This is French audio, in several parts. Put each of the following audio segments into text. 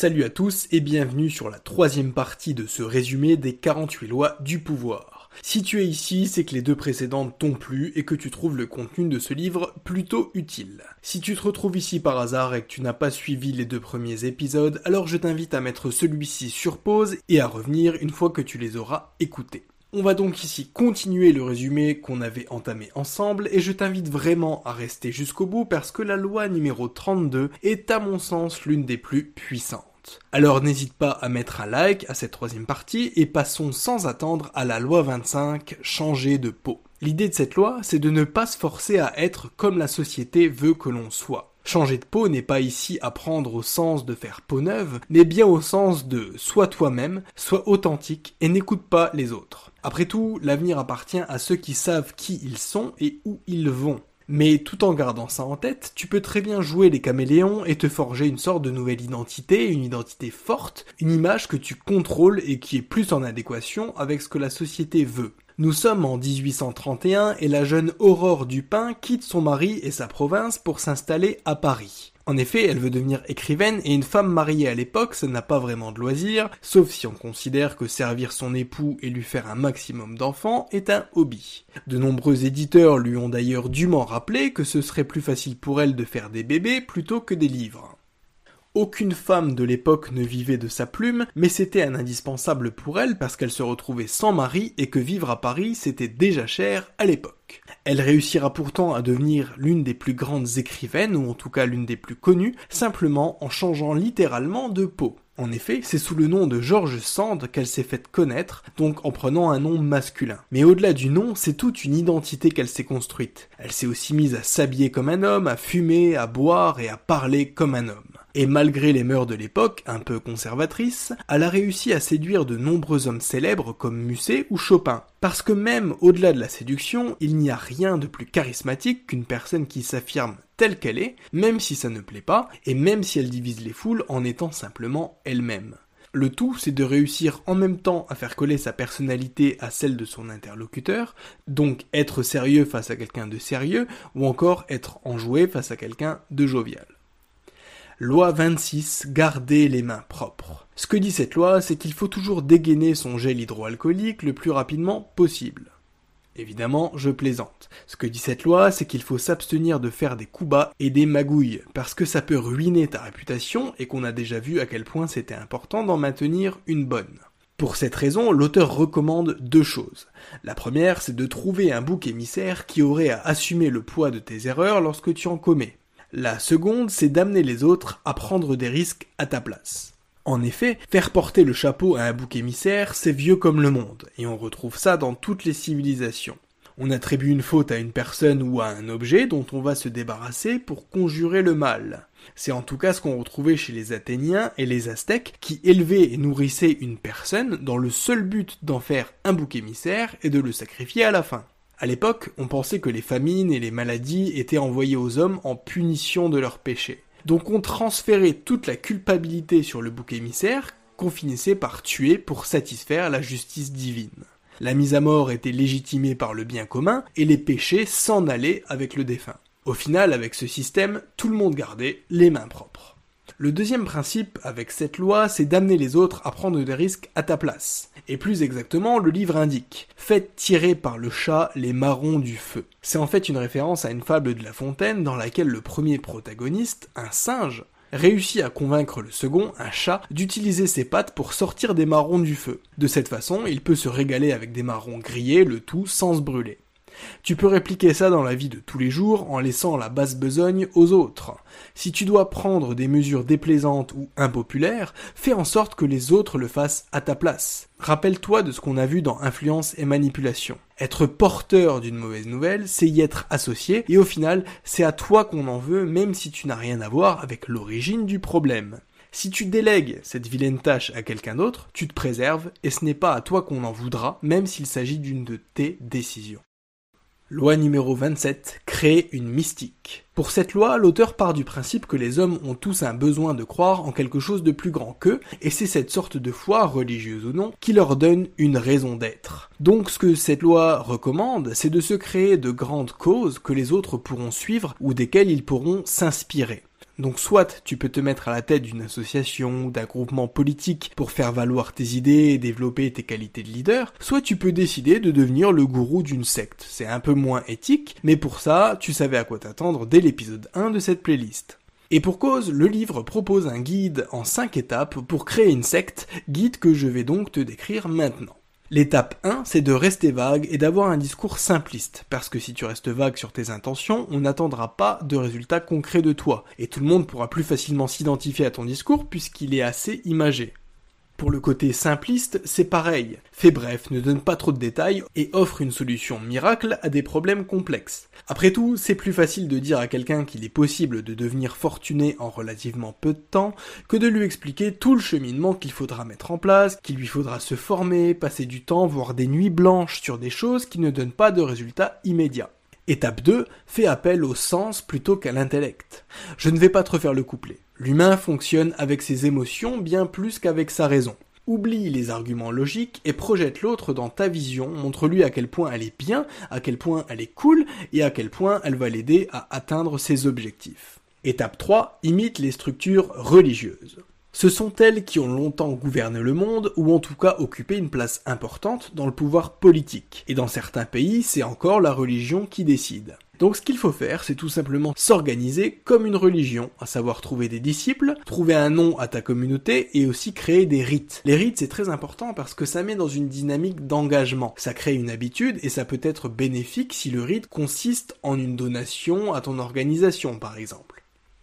Salut à tous et bienvenue sur la troisième partie de ce résumé des 48 lois du pouvoir. Si tu es ici, c'est que les deux précédentes t'ont plu et que tu trouves le contenu de ce livre plutôt utile. Si tu te retrouves ici par hasard et que tu n'as pas suivi les deux premiers épisodes, alors je t'invite à mettre celui-ci sur pause et à revenir une fois que tu les auras écoutés. On va donc ici continuer le résumé qu'on avait entamé ensemble et je t'invite vraiment à rester jusqu'au bout parce que la loi numéro 32 est à mon sens l'une des plus puissantes. Alors n'hésite pas à mettre un like à cette troisième partie et passons sans attendre à la loi 25, changer de peau. L'idée de cette loi, c'est de ne pas se forcer à être comme la société veut que l'on soit. Changer de peau n'est pas ici à prendre au sens de faire peau neuve, mais bien au sens de sois toi-même, sois authentique et n'écoute pas les autres. Après tout, l'avenir appartient à ceux qui savent qui ils sont et où ils vont. Mais tout en gardant ça en tête, tu peux très bien jouer les caméléons et te forger une sorte de nouvelle identité, une identité forte, une image que tu contrôles et qui est plus en adéquation avec ce que la société veut. Nous sommes en 1831 et la jeune Aurore Dupin quitte son mari et sa province pour s'installer à Paris. En effet, elle veut devenir écrivaine et une femme mariée à l'époque, ça n'a pas vraiment de loisir, sauf si on considère que servir son époux et lui faire un maximum d'enfants est un hobby. De nombreux éditeurs lui ont d'ailleurs dûment rappelé que ce serait plus facile pour elle de faire des bébés plutôt que des livres. Aucune femme de l'époque ne vivait de sa plume, mais c'était un indispensable pour elle parce qu'elle se retrouvait sans mari et que vivre à Paris c'était déjà cher à l'époque. Elle réussira pourtant à devenir l'une des plus grandes écrivaines, ou en tout cas l'une des plus connues, simplement en changeant littéralement de peau. En effet, c'est sous le nom de George Sand qu'elle s'est faite connaître, donc en prenant un nom masculin. Mais au-delà du nom, c'est toute une identité qu'elle s'est construite. Elle s'est aussi mise à s'habiller comme un homme, à fumer, à boire et à parler comme un homme. Et malgré les mœurs de l'époque, un peu conservatrices, elle a réussi à séduire de nombreux hommes célèbres comme Musset ou Chopin. Parce que même au-delà de la séduction, il n'y a rien de plus charismatique qu'une personne qui s'affirme telle qu'elle est, même si ça ne plaît pas, et même si elle divise les foules en étant simplement elle-même. Le tout, c'est de réussir en même temps à faire coller sa personnalité à celle de son interlocuteur, donc être sérieux face à quelqu'un de sérieux, ou encore être enjoué face à quelqu'un de jovial. Loi 26, garder les mains propres. Ce que dit cette loi, c'est qu'il faut toujours dégainer son gel hydroalcoolique le plus rapidement possible. Évidemment, je plaisante. Ce que dit cette loi, c'est qu'il faut s'abstenir de faire des coups bas et des magouilles, parce que ça peut ruiner ta réputation et qu'on a déjà vu à quel point c'était important d'en maintenir une bonne. Pour cette raison, l'auteur recommande deux choses. La première, c'est de trouver un bouc émissaire qui aurait à assumer le poids de tes erreurs lorsque tu en commets. La seconde, c'est d'amener les autres à prendre des risques à ta place. En effet, faire porter le chapeau à un bouc émissaire, c'est vieux comme le monde, et on retrouve ça dans toutes les civilisations. On attribue une faute à une personne ou à un objet dont on va se débarrasser pour conjurer le mal. C'est en tout cas ce qu'on retrouvait chez les Athéniens et les Aztèques qui élevaient et nourrissaient une personne dans le seul but d'en faire un bouc émissaire et de le sacrifier à la fin. À l'époque, on pensait que les famines et les maladies étaient envoyées aux hommes en punition de leurs péchés. Donc on transférait toute la culpabilité sur le bouc émissaire qu'on finissait par tuer pour satisfaire la justice divine. La mise à mort était légitimée par le bien commun et les péchés s'en allaient avec le défunt. Au final, avec ce système, tout le monde gardait les mains propres. Le deuxième principe avec cette loi, c'est d'amener les autres à prendre des risques à ta place. Et plus exactement, le livre indique Faites tirer par le chat les marrons du feu. C'est en fait une référence à une fable de La Fontaine dans laquelle le premier protagoniste, un singe, réussit à convaincre le second, un chat, d'utiliser ses pattes pour sortir des marrons du feu. De cette façon, il peut se régaler avec des marrons grillés, le tout sans se brûler. Tu peux répliquer ça dans la vie de tous les jours en laissant la basse besogne aux autres. Si tu dois prendre des mesures déplaisantes ou impopulaires, fais en sorte que les autres le fassent à ta place. Rappelle-toi de ce qu'on a vu dans Influence et Manipulation. Être porteur d'une mauvaise nouvelle, c'est y être associé, et au final, c'est à toi qu'on en veut, même si tu n'as rien à voir avec l'origine du problème. Si tu délègues cette vilaine tâche à quelqu'un d'autre, tu te préserves, et ce n'est pas à toi qu'on en voudra, même s'il s'agit d'une de tes décisions. Loi numéro 27. Créer une mystique. Pour cette loi, l'auteur part du principe que les hommes ont tous un besoin de croire en quelque chose de plus grand qu'eux, et c'est cette sorte de foi, religieuse ou non, qui leur donne une raison d'être. Donc ce que cette loi recommande, c'est de se créer de grandes causes que les autres pourront suivre ou desquelles ils pourront s'inspirer. Donc soit tu peux te mettre à la tête d'une association ou d'un groupement politique pour faire valoir tes idées et développer tes qualités de leader, soit tu peux décider de devenir le gourou d'une secte. C'est un peu moins éthique, mais pour ça, tu savais à quoi t'attendre dès l'épisode 1 de cette playlist. Et pour cause, le livre propose un guide en 5 étapes pour créer une secte, guide que je vais donc te décrire maintenant. L'étape 1, c'est de rester vague et d'avoir un discours simpliste, parce que si tu restes vague sur tes intentions, on n'attendra pas de résultats concrets de toi, et tout le monde pourra plus facilement s'identifier à ton discours puisqu'il est assez imagé. Pour le côté simpliste, c'est pareil. Fais bref, ne donne pas trop de détails et offre une solution miracle à des problèmes complexes. Après tout, c'est plus facile de dire à quelqu'un qu'il est possible de devenir fortuné en relativement peu de temps que de lui expliquer tout le cheminement qu'il faudra mettre en place, qu'il lui faudra se former, passer du temps, voire des nuits blanches sur des choses qui ne donnent pas de résultats immédiats. Étape 2, fais appel au sens plutôt qu'à l'intellect. Je ne vais pas te refaire le couplet. L'humain fonctionne avec ses émotions bien plus qu'avec sa raison. Oublie les arguments logiques et projette l'autre dans ta vision, montre-lui à quel point elle est bien, à quel point elle est cool et à quel point elle va l'aider à atteindre ses objectifs. Étape 3, imite les structures religieuses. Ce sont elles qui ont longtemps gouverné le monde ou en tout cas occupé une place importante dans le pouvoir politique. Et dans certains pays, c'est encore la religion qui décide. Donc ce qu'il faut faire, c'est tout simplement s'organiser comme une religion, à savoir trouver des disciples, trouver un nom à ta communauté et aussi créer des rites. Les rites c'est très important parce que ça met dans une dynamique d'engagement. Ça crée une habitude et ça peut être bénéfique si le rite consiste en une donation à ton organisation par exemple.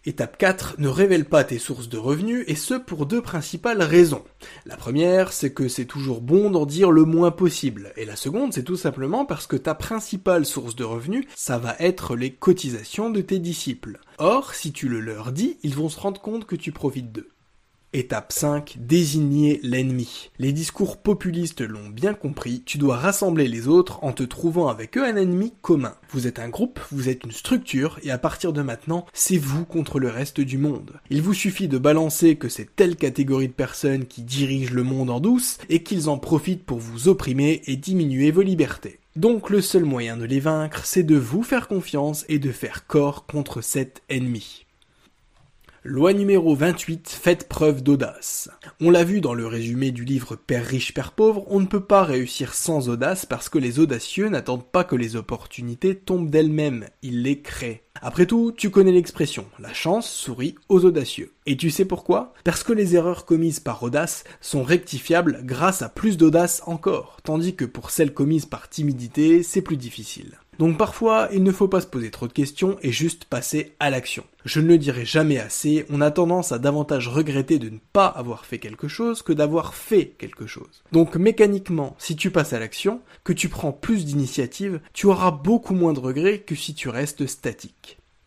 Étape 4, ne révèle pas tes sources de revenus, et ce pour deux principales raisons. La première, c'est que c'est toujours bon d'en dire le moins possible, et la seconde, c'est tout simplement parce que ta principale source de revenus, ça va être les cotisations de tes disciples. Or, si tu le leur dis, ils vont se rendre compte que tu profites d'eux. Étape 5, désigner l'ennemi. Les discours populistes l'ont bien compris, tu dois rassembler les autres en te trouvant avec eux un ennemi commun. Vous êtes un groupe, vous êtes une structure, et à partir de maintenant, c'est vous contre le reste du monde. Il vous suffit de balancer que c'est telle catégorie de personnes qui dirigent le monde en douce, et qu'ils en profitent pour vous opprimer et diminuer vos libertés. Donc le seul moyen de les vaincre, c'est de vous faire confiance et de faire corps contre cet ennemi. Loi numéro 28, faites preuve d'audace. On l'a vu dans le résumé du livre Père riche, Père pauvre, on ne peut pas réussir sans audace parce que les audacieux n'attendent pas que les opportunités tombent d'elles-mêmes, ils les créent. Après tout, tu connais l'expression, la chance sourit aux audacieux. Et tu sais pourquoi? Parce que les erreurs commises par audace sont rectifiables grâce à plus d'audace encore, tandis que pour celles commises par timidité, c'est plus difficile. Donc parfois, il ne faut pas se poser trop de questions et juste passer à l'action. Je ne le dirai jamais assez, on a tendance à davantage regretter de ne pas avoir fait quelque chose que d'avoir fait quelque chose. Donc mécaniquement, si tu passes à l'action, que tu prends plus d'initiative, tu auras beaucoup moins de regrets que si tu restes statique.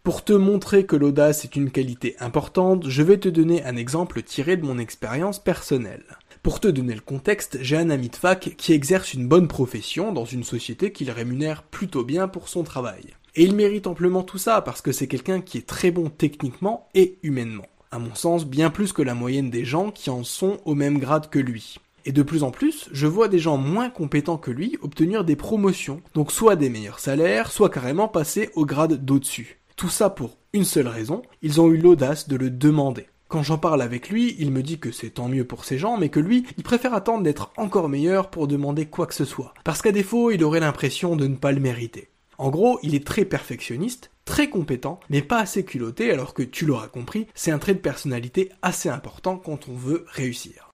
Pour te montrer que l'audace est une qualité importante, je vais te donner un exemple tiré de mon expérience personnelle. Pour te donner le contexte, j'ai un ami de fac qui exerce une bonne profession dans une société qu'il rémunère plutôt bien pour son travail. Et il mérite amplement tout ça parce que c'est quelqu'un qui est très bon techniquement et humainement. À mon sens, bien plus que la moyenne des gens qui en sont au même grade que lui. Et de plus en plus, je vois des gens moins compétents que lui obtenir des promotions, donc soit des meilleurs salaires, soit carrément passer au grade d'au-dessus. Tout ça pour une seule raison, ils ont eu l'audace de le demander. Quand j'en parle avec lui, il me dit que c'est tant mieux pour ces gens, mais que lui, il préfère attendre d'être encore meilleur pour demander quoi que ce soit. Parce qu'à défaut, il aurait l'impression de ne pas le mériter. En gros, il est très perfectionniste, très compétent, mais pas assez culotté, alors que tu l'auras compris, c'est un trait de personnalité assez important quand on veut réussir.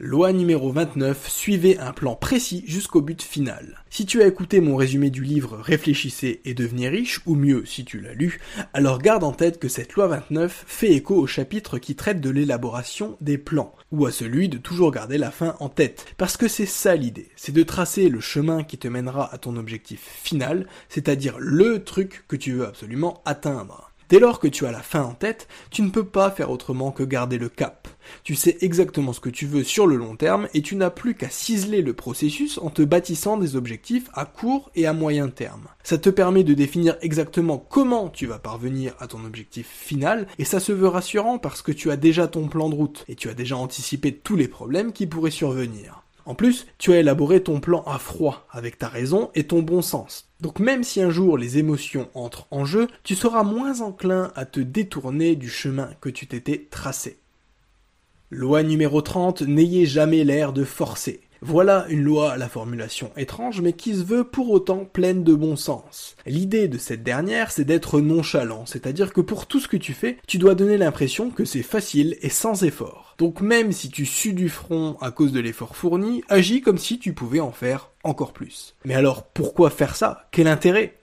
Loi numéro 29, suivez un plan précis jusqu'au but final. Si tu as écouté mon résumé du livre Réfléchissez et devenez riche, ou mieux si tu l'as lu, alors garde en tête que cette loi 29 fait écho au chapitre qui traite de l'élaboration des plans, ou à celui de toujours garder la fin en tête. Parce que c'est ça l'idée, c'est de tracer le chemin qui te mènera à ton objectif final, c'est-à-dire le truc que tu veux absolument atteindre. Dès lors que tu as la fin en tête, tu ne peux pas faire autrement que garder le cap. Tu sais exactement ce que tu veux sur le long terme et tu n'as plus qu'à ciseler le processus en te bâtissant des objectifs à court et à moyen terme. Ça te permet de définir exactement comment tu vas parvenir à ton objectif final et ça se veut rassurant parce que tu as déjà ton plan de route et tu as déjà anticipé tous les problèmes qui pourraient survenir. En plus, tu as élaboré ton plan à froid, avec ta raison et ton bon sens. Donc même si un jour les émotions entrent en jeu, tu seras moins enclin à te détourner du chemin que tu t'étais tracé. Loi numéro 30, n'ayez jamais l'air de forcer. Voilà une loi à la formulation étrange mais qui se veut pour autant pleine de bon sens. L'idée de cette dernière c'est d'être nonchalant, c'est-à-dire que pour tout ce que tu fais, tu dois donner l'impression que c'est facile et sans effort. Donc même si tu sues du front à cause de l'effort fourni, agis comme si tu pouvais en faire encore plus. Mais alors pourquoi faire ça? Quel intérêt?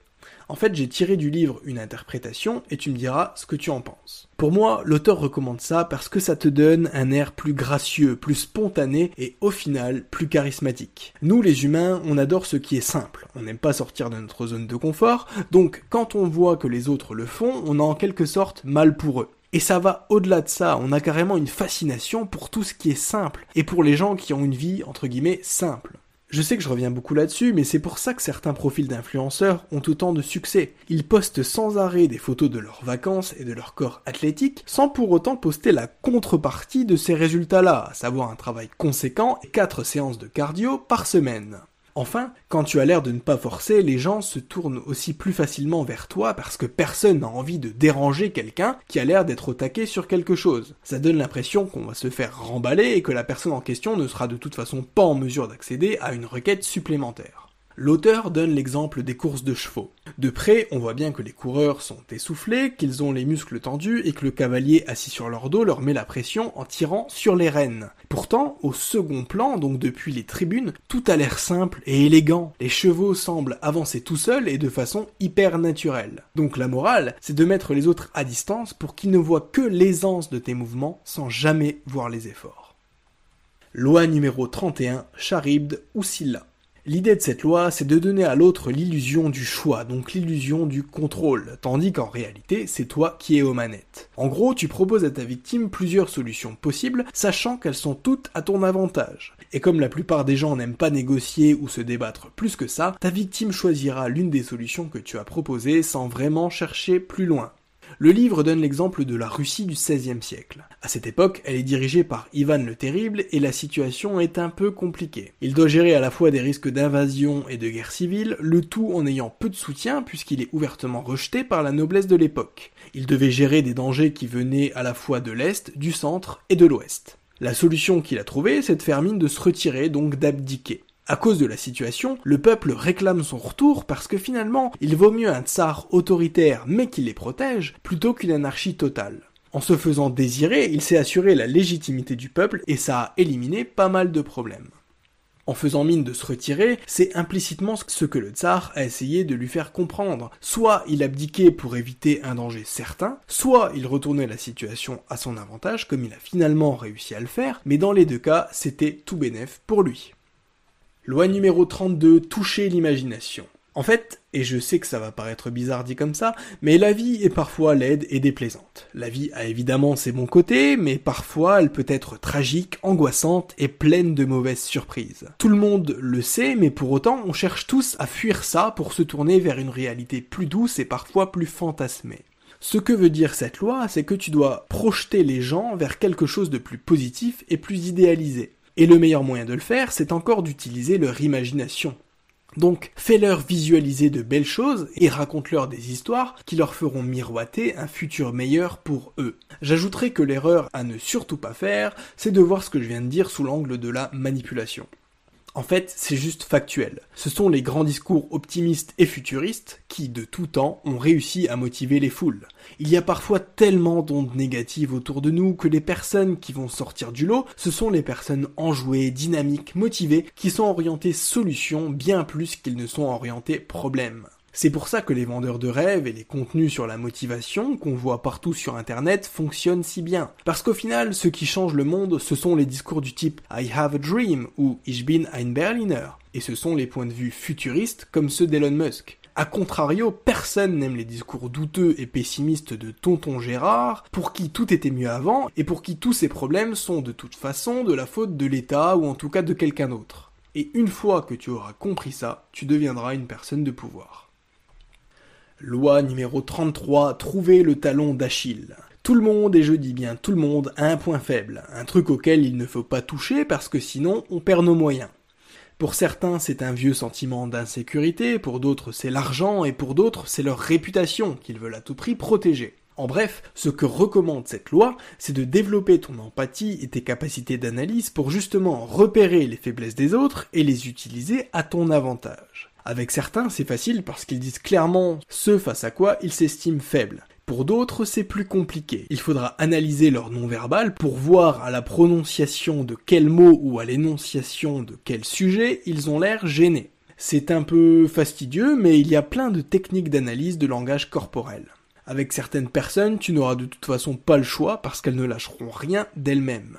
En fait, j'ai tiré du livre une interprétation et tu me diras ce que tu en penses. Pour moi, l'auteur recommande ça parce que ça te donne un air plus gracieux, plus spontané et au final plus charismatique. Nous les humains, on adore ce qui est simple, on n'aime pas sortir de notre zone de confort, donc quand on voit que les autres le font, on a en quelque sorte mal pour eux. Et ça va au-delà de ça, on a carrément une fascination pour tout ce qui est simple, et pour les gens qui ont une vie entre guillemets simple. Je sais que je reviens beaucoup là-dessus, mais c'est pour ça que certains profils d'influenceurs ont autant de succès. Ils postent sans arrêt des photos de leurs vacances et de leur corps athlétique, sans pour autant poster la contrepartie de ces résultats-là, à savoir un travail conséquent et 4 séances de cardio par semaine. Enfin, quand tu as l'air de ne pas forcer, les gens se tournent aussi plus facilement vers toi parce que personne n'a envie de déranger quelqu'un qui a l'air d'être au taquet sur quelque chose. Ça donne l'impression qu'on va se faire remballer et que la personne en question ne sera de toute façon pas en mesure d'accéder à une requête supplémentaire. L'auteur donne l'exemple des courses de chevaux. De près, on voit bien que les coureurs sont essoufflés, qu'ils ont les muscles tendus et que le cavalier assis sur leur dos leur met la pression en tirant sur les rênes. Pourtant, au second plan, donc depuis les tribunes, tout a l'air simple et élégant. Les chevaux semblent avancer tout seuls et de façon hyper naturelle. Donc la morale, c'est de mettre les autres à distance pour qu'ils ne voient que l'aisance de tes mouvements sans jamais voir les efforts. Loi numéro 31, Charybde ou Scylla? L'idée de cette loi, c'est de donner à l'autre l'illusion du choix, donc l'illusion du contrôle, tandis qu'en réalité, c'est toi qui es aux manettes. En gros, tu proposes à ta victime plusieurs solutions possibles, sachant qu'elles sont toutes à ton avantage. Et comme la plupart des gens n'aiment pas négocier ou se débattre plus que ça, ta victime choisira l'une des solutions que tu as proposées sans vraiment chercher plus loin. Le livre donne l'exemple de la Russie du XVIe siècle. À cette époque, elle est dirigée par Ivan le Terrible et la situation est un peu compliquée. Il doit gérer à la fois des risques d'invasion et de guerre civile, le tout en ayant peu de soutien puisqu'il est ouvertement rejeté par la noblesse de l'époque. Il devait gérer des dangers qui venaient à la fois de l'Est, du centre et de l'Ouest. La solution qu'il a trouvée, c'est de faire mine de se retirer, donc d'abdiquer. À cause de la situation, le peuple réclame son retour parce que finalement, il vaut mieux un tsar autoritaire mais qui les protège plutôt qu'une anarchie totale. En se faisant désirer, il s'est assuré la légitimité du peuple et ça a éliminé pas mal de problèmes. En faisant mine de se retirer, c'est implicitement ce que le tsar a essayé de lui faire comprendre. Soit il abdiquait pour éviter un danger certain, soit il retournait la situation à son avantage comme il a finalement réussi à le faire, mais dans les deux cas, c'était tout bénef pour lui. Loi numéro 32, toucher l'imagination. En fait, et je sais que ça va paraître bizarre dit comme ça, mais la vie est parfois laide et déplaisante. La vie a évidemment ses bons côtés, mais parfois elle peut être tragique, angoissante et pleine de mauvaises surprises. Tout le monde le sait, mais pour autant on cherche tous à fuir ça pour se tourner vers une réalité plus douce et parfois plus fantasmée. Ce que veut dire cette loi, c'est que tu dois projeter les gens vers quelque chose de plus positif et plus idéalisé. Et le meilleur moyen de le faire, c'est encore d'utiliser leur imagination. Donc fais-leur visualiser de belles choses et raconte-leur des histoires qui leur feront miroiter un futur meilleur pour eux. J'ajouterai que l'erreur à ne surtout pas faire, c'est de voir ce que je viens de dire sous l'angle de la manipulation. En fait, c'est juste factuel. Ce sont les grands discours optimistes et futuristes qui, de tout temps, ont réussi à motiver les foules. Il y a parfois tellement d'ondes négatives autour de nous que les personnes qui vont sortir du lot, ce sont les personnes enjouées, dynamiques, motivées, qui sont orientées solutions bien plus qu'ils ne sont orientées problèmes. C'est pour ça que les vendeurs de rêves et les contenus sur la motivation qu'on voit partout sur internet fonctionnent si bien. Parce qu'au final, ce qui change le monde, ce sont les discours du type I have a dream ou Ich bin ein Berliner. Et ce sont les points de vue futuristes comme ceux d'Elon Musk. A contrario, personne n'aime les discours douteux et pessimistes de Tonton Gérard, pour qui tout était mieux avant, et pour qui tous ces problèmes sont de toute façon de la faute de l'État ou en tout cas de quelqu'un d'autre. Et une fois que tu auras compris ça, tu deviendras une personne de pouvoir. Loi numéro 33, trouver le talon d'Achille. Tout le monde, et je dis bien tout le monde, a un point faible, un truc auquel il ne faut pas toucher parce que sinon on perd nos moyens. Pour certains, c'est un vieux sentiment d'insécurité, pour d'autres, c'est l'argent, et pour d'autres, c'est leur réputation qu'ils veulent à tout prix protéger. En bref, ce que recommande cette loi, c'est de développer ton empathie et tes capacités d'analyse pour justement repérer les faiblesses des autres et les utiliser à ton avantage. Avec certains, c'est facile parce qu'ils disent clairement ce face à quoi ils s'estiment faibles. Pour d'autres, c'est plus compliqué. Il faudra analyser leur non-verbal pour voir à la prononciation de quel mot ou à l'énonciation de quel sujet ils ont l'air gênés. C'est un peu fastidieux, mais il y a plein de techniques d'analyse de langage corporel. Avec certaines personnes, tu n'auras de toute façon pas le choix parce qu'elles ne lâcheront rien d'elles-mêmes.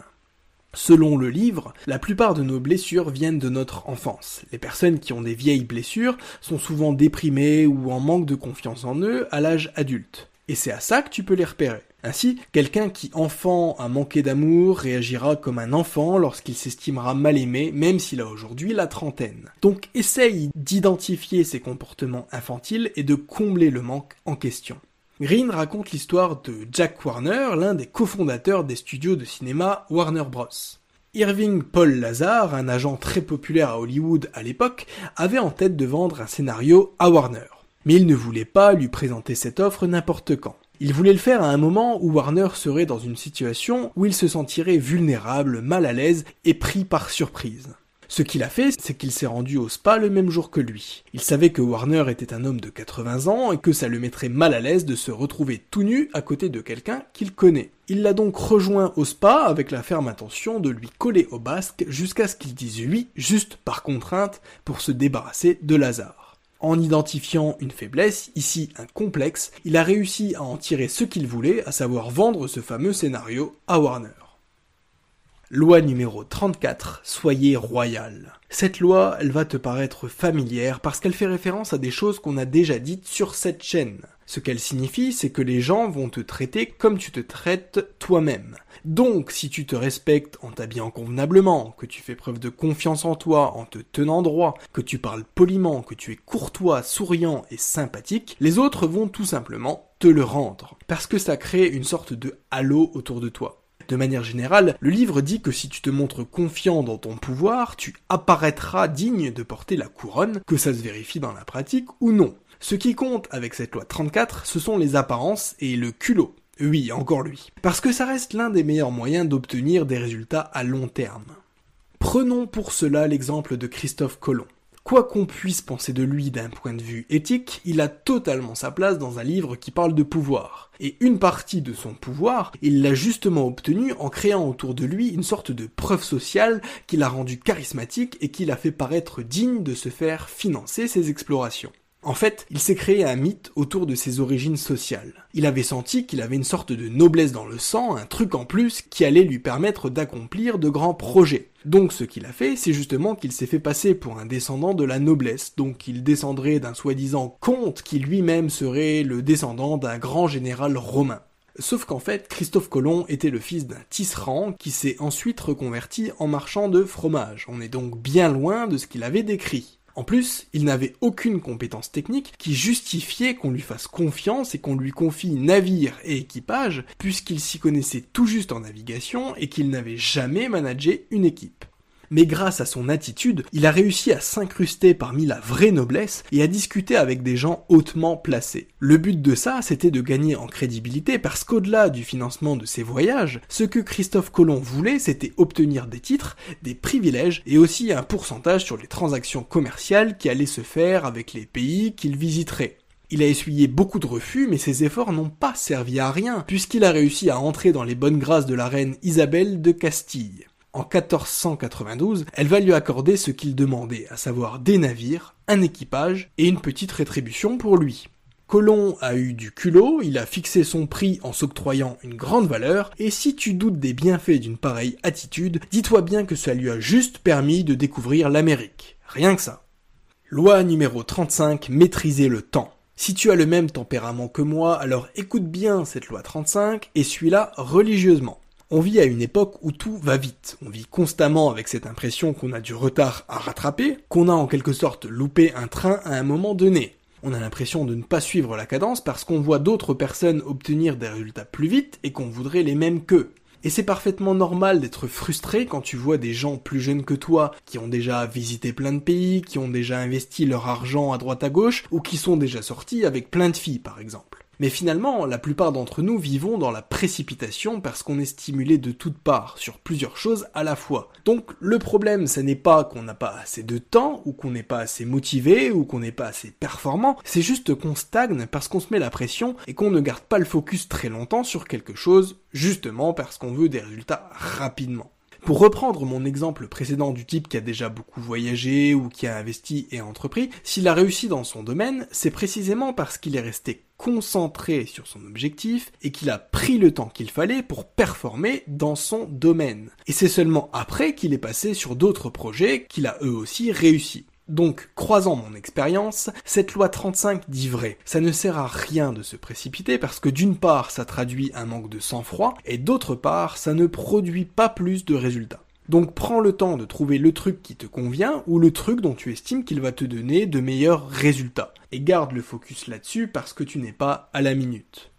Selon le livre, la plupart de nos blessures viennent de notre enfance. Les personnes qui ont des vieilles blessures sont souvent déprimées ou en manque de confiance en eux à l'âge adulte. Et c'est à ça que tu peux les repérer. Ainsi, quelqu'un qui enfant a manqué d'amour réagira comme un enfant lorsqu'il s'estimera mal aimé, même s'il a aujourd'hui la trentaine. Donc essaye d'identifier ces comportements infantiles et de combler le manque en question. Green raconte l'histoire de Jack Warner, l'un des cofondateurs des studios de cinéma Warner Bros. Irving Paul Lazar, un agent très populaire à Hollywood à l'époque, avait en tête de vendre un scénario à Warner mais il ne voulait pas lui présenter cette offre n'importe quand. Il voulait le faire à un moment où Warner serait dans une situation où il se sentirait vulnérable, mal à l'aise et pris par surprise. Ce qu'il a fait, c'est qu'il s'est rendu au spa le même jour que lui. Il savait que Warner était un homme de 80 ans et que ça le mettrait mal à l'aise de se retrouver tout nu à côté de quelqu'un qu'il connaît. Il l'a donc rejoint au spa avec la ferme intention de lui coller au basque jusqu'à ce qu'il dise oui, juste par contrainte, pour se débarrasser de Lazare. En identifiant une faiblesse, ici un complexe, il a réussi à en tirer ce qu'il voulait, à savoir vendre ce fameux scénario à Warner. Loi numéro 34, soyez royal. Cette loi, elle va te paraître familière parce qu'elle fait référence à des choses qu'on a déjà dites sur cette chaîne. Ce qu'elle signifie, c'est que les gens vont te traiter comme tu te traites toi-même. Donc, si tu te respectes en t'habillant convenablement, que tu fais preuve de confiance en toi en te tenant droit, que tu parles poliment, que tu es courtois, souriant et sympathique, les autres vont tout simplement te le rendre. Parce que ça crée une sorte de halo autour de toi. De manière générale, le livre dit que si tu te montres confiant dans ton pouvoir, tu apparaîtras digne de porter la couronne, que ça se vérifie dans la pratique ou non. Ce qui compte avec cette loi 34, ce sont les apparences et le culot. Oui, encore lui. Parce que ça reste l'un des meilleurs moyens d'obtenir des résultats à long terme. Prenons pour cela l'exemple de Christophe Colomb. Quoi qu'on puisse penser de lui d'un point de vue éthique, il a totalement sa place dans un livre qui parle de pouvoir. Et une partie de son pouvoir, il l'a justement obtenu en créant autour de lui une sorte de preuve sociale qui l'a rendu charismatique et qui l'a fait paraître digne de se faire financer ses explorations. En fait, il s'est créé un mythe autour de ses origines sociales. Il avait senti qu'il avait une sorte de noblesse dans le sang, un truc en plus qui allait lui permettre d'accomplir de grands projets. Donc ce qu'il a fait, c'est justement qu'il s'est fait passer pour un descendant de la noblesse, donc il descendrait d'un soi-disant comte qui lui-même serait le descendant d'un grand général romain. Sauf qu'en fait, Christophe Colomb était le fils d'un tisserand qui s'est ensuite reconverti en marchand de fromage. On est donc bien loin de ce qu'il avait décrit. En plus, il n'avait aucune compétence technique qui justifiait qu'on lui fasse confiance et qu'on lui confie navire et équipage, puisqu'il s'y connaissait tout juste en navigation et qu'il n'avait jamais managé une équipe mais grâce à son attitude, il a réussi à s'incruster parmi la vraie noblesse et à discuter avec des gens hautement placés. Le but de ça, c'était de gagner en crédibilité parce qu'au-delà du financement de ses voyages, ce que Christophe Colomb voulait, c'était obtenir des titres, des privilèges et aussi un pourcentage sur les transactions commerciales qui allaient se faire avec les pays qu'il visiterait. Il a essuyé beaucoup de refus, mais ses efforts n'ont pas servi à rien, puisqu'il a réussi à entrer dans les bonnes grâces de la reine Isabelle de Castille. En 1492, elle va lui accorder ce qu'il demandait, à savoir des navires, un équipage et une petite rétribution pour lui. Colomb a eu du culot, il a fixé son prix en s'octroyant une grande valeur, et si tu doutes des bienfaits d'une pareille attitude, dis-toi bien que ça lui a juste permis de découvrir l'Amérique. Rien que ça. Loi numéro 35, maîtriser le temps. Si tu as le même tempérament que moi, alors écoute bien cette loi 35 et suis-la religieusement. On vit à une époque où tout va vite. On vit constamment avec cette impression qu'on a du retard à rattraper, qu'on a en quelque sorte loupé un train à un moment donné. On a l'impression de ne pas suivre la cadence parce qu'on voit d'autres personnes obtenir des résultats plus vite et qu'on voudrait les mêmes qu'eux. Et c'est parfaitement normal d'être frustré quand tu vois des gens plus jeunes que toi qui ont déjà visité plein de pays, qui ont déjà investi leur argent à droite à gauche, ou qui sont déjà sortis avec plein de filles par exemple. Mais finalement, la plupart d'entre nous vivons dans la précipitation parce qu'on est stimulé de toutes parts sur plusieurs choses à la fois. Donc le problème, ce n'est pas qu'on n'a pas assez de temps, ou qu'on n'est pas assez motivé, ou qu'on n'est pas assez performant, c'est juste qu'on stagne parce qu'on se met la pression et qu'on ne garde pas le focus très longtemps sur quelque chose, justement parce qu'on veut des résultats rapidement. Pour reprendre mon exemple précédent du type qui a déjà beaucoup voyagé ou qui a investi et entrepris, s'il a réussi dans son domaine, c'est précisément parce qu'il est resté concentré sur son objectif et qu'il a pris le temps qu'il fallait pour performer dans son domaine. Et c'est seulement après qu'il est passé sur d'autres projets qu'il a eux aussi réussi. Donc, croisant mon expérience, cette loi 35 dit vrai. Ça ne sert à rien de se précipiter parce que d'une part, ça traduit un manque de sang-froid et d'autre part, ça ne produit pas plus de résultats. Donc prends le temps de trouver le truc qui te convient ou le truc dont tu estimes qu'il va te donner de meilleurs résultats. Et garde le focus là-dessus parce que tu n'es pas à la minute.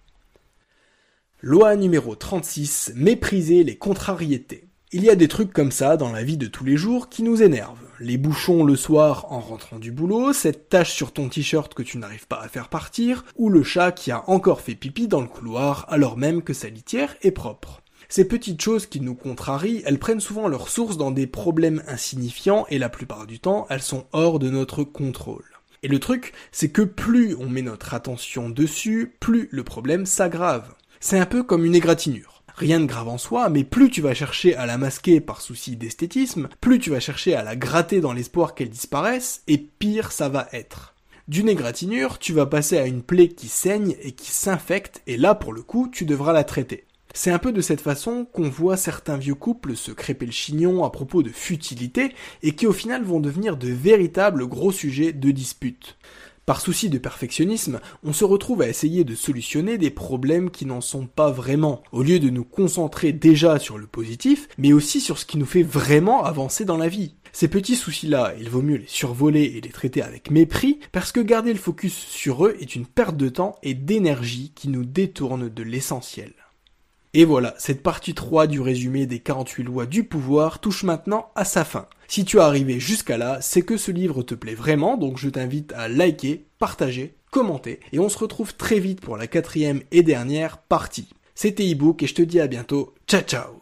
Loi numéro 36, mépriser les contrariétés. Il y a des trucs comme ça dans la vie de tous les jours qui nous énervent. Les bouchons le soir en rentrant du boulot, cette tache sur ton t-shirt que tu n'arrives pas à faire partir, ou le chat qui a encore fait pipi dans le couloir alors même que sa litière est propre. Ces petites choses qui nous contrarient, elles prennent souvent leur source dans des problèmes insignifiants et la plupart du temps, elles sont hors de notre contrôle. Et le truc, c'est que plus on met notre attention dessus, plus le problème s'aggrave. C'est un peu comme une égratignure. Rien de grave en soi, mais plus tu vas chercher à la masquer par souci d'esthétisme, plus tu vas chercher à la gratter dans l'espoir qu'elle disparaisse, et pire ça va être. D'une égratignure, tu vas passer à une plaie qui saigne et qui s'infecte, et là pour le coup, tu devras la traiter. C'est un peu de cette façon qu'on voit certains vieux couples se crêper le chignon à propos de futilité et qui au final vont devenir de véritables gros sujets de dispute. Par souci de perfectionnisme, on se retrouve à essayer de solutionner des problèmes qui n'en sont pas vraiment, au lieu de nous concentrer déjà sur le positif, mais aussi sur ce qui nous fait vraiment avancer dans la vie. Ces petits soucis-là, il vaut mieux les survoler et les traiter avec mépris, parce que garder le focus sur eux est une perte de temps et d'énergie qui nous détourne de l'essentiel. Et voilà, cette partie 3 du résumé des 48 lois du pouvoir touche maintenant à sa fin. Si tu es arrivé jusqu'à là, c'est que ce livre te plaît vraiment, donc je t'invite à liker, partager, commenter, et on se retrouve très vite pour la quatrième et dernière partie. C'était ebook et je te dis à bientôt, ciao ciao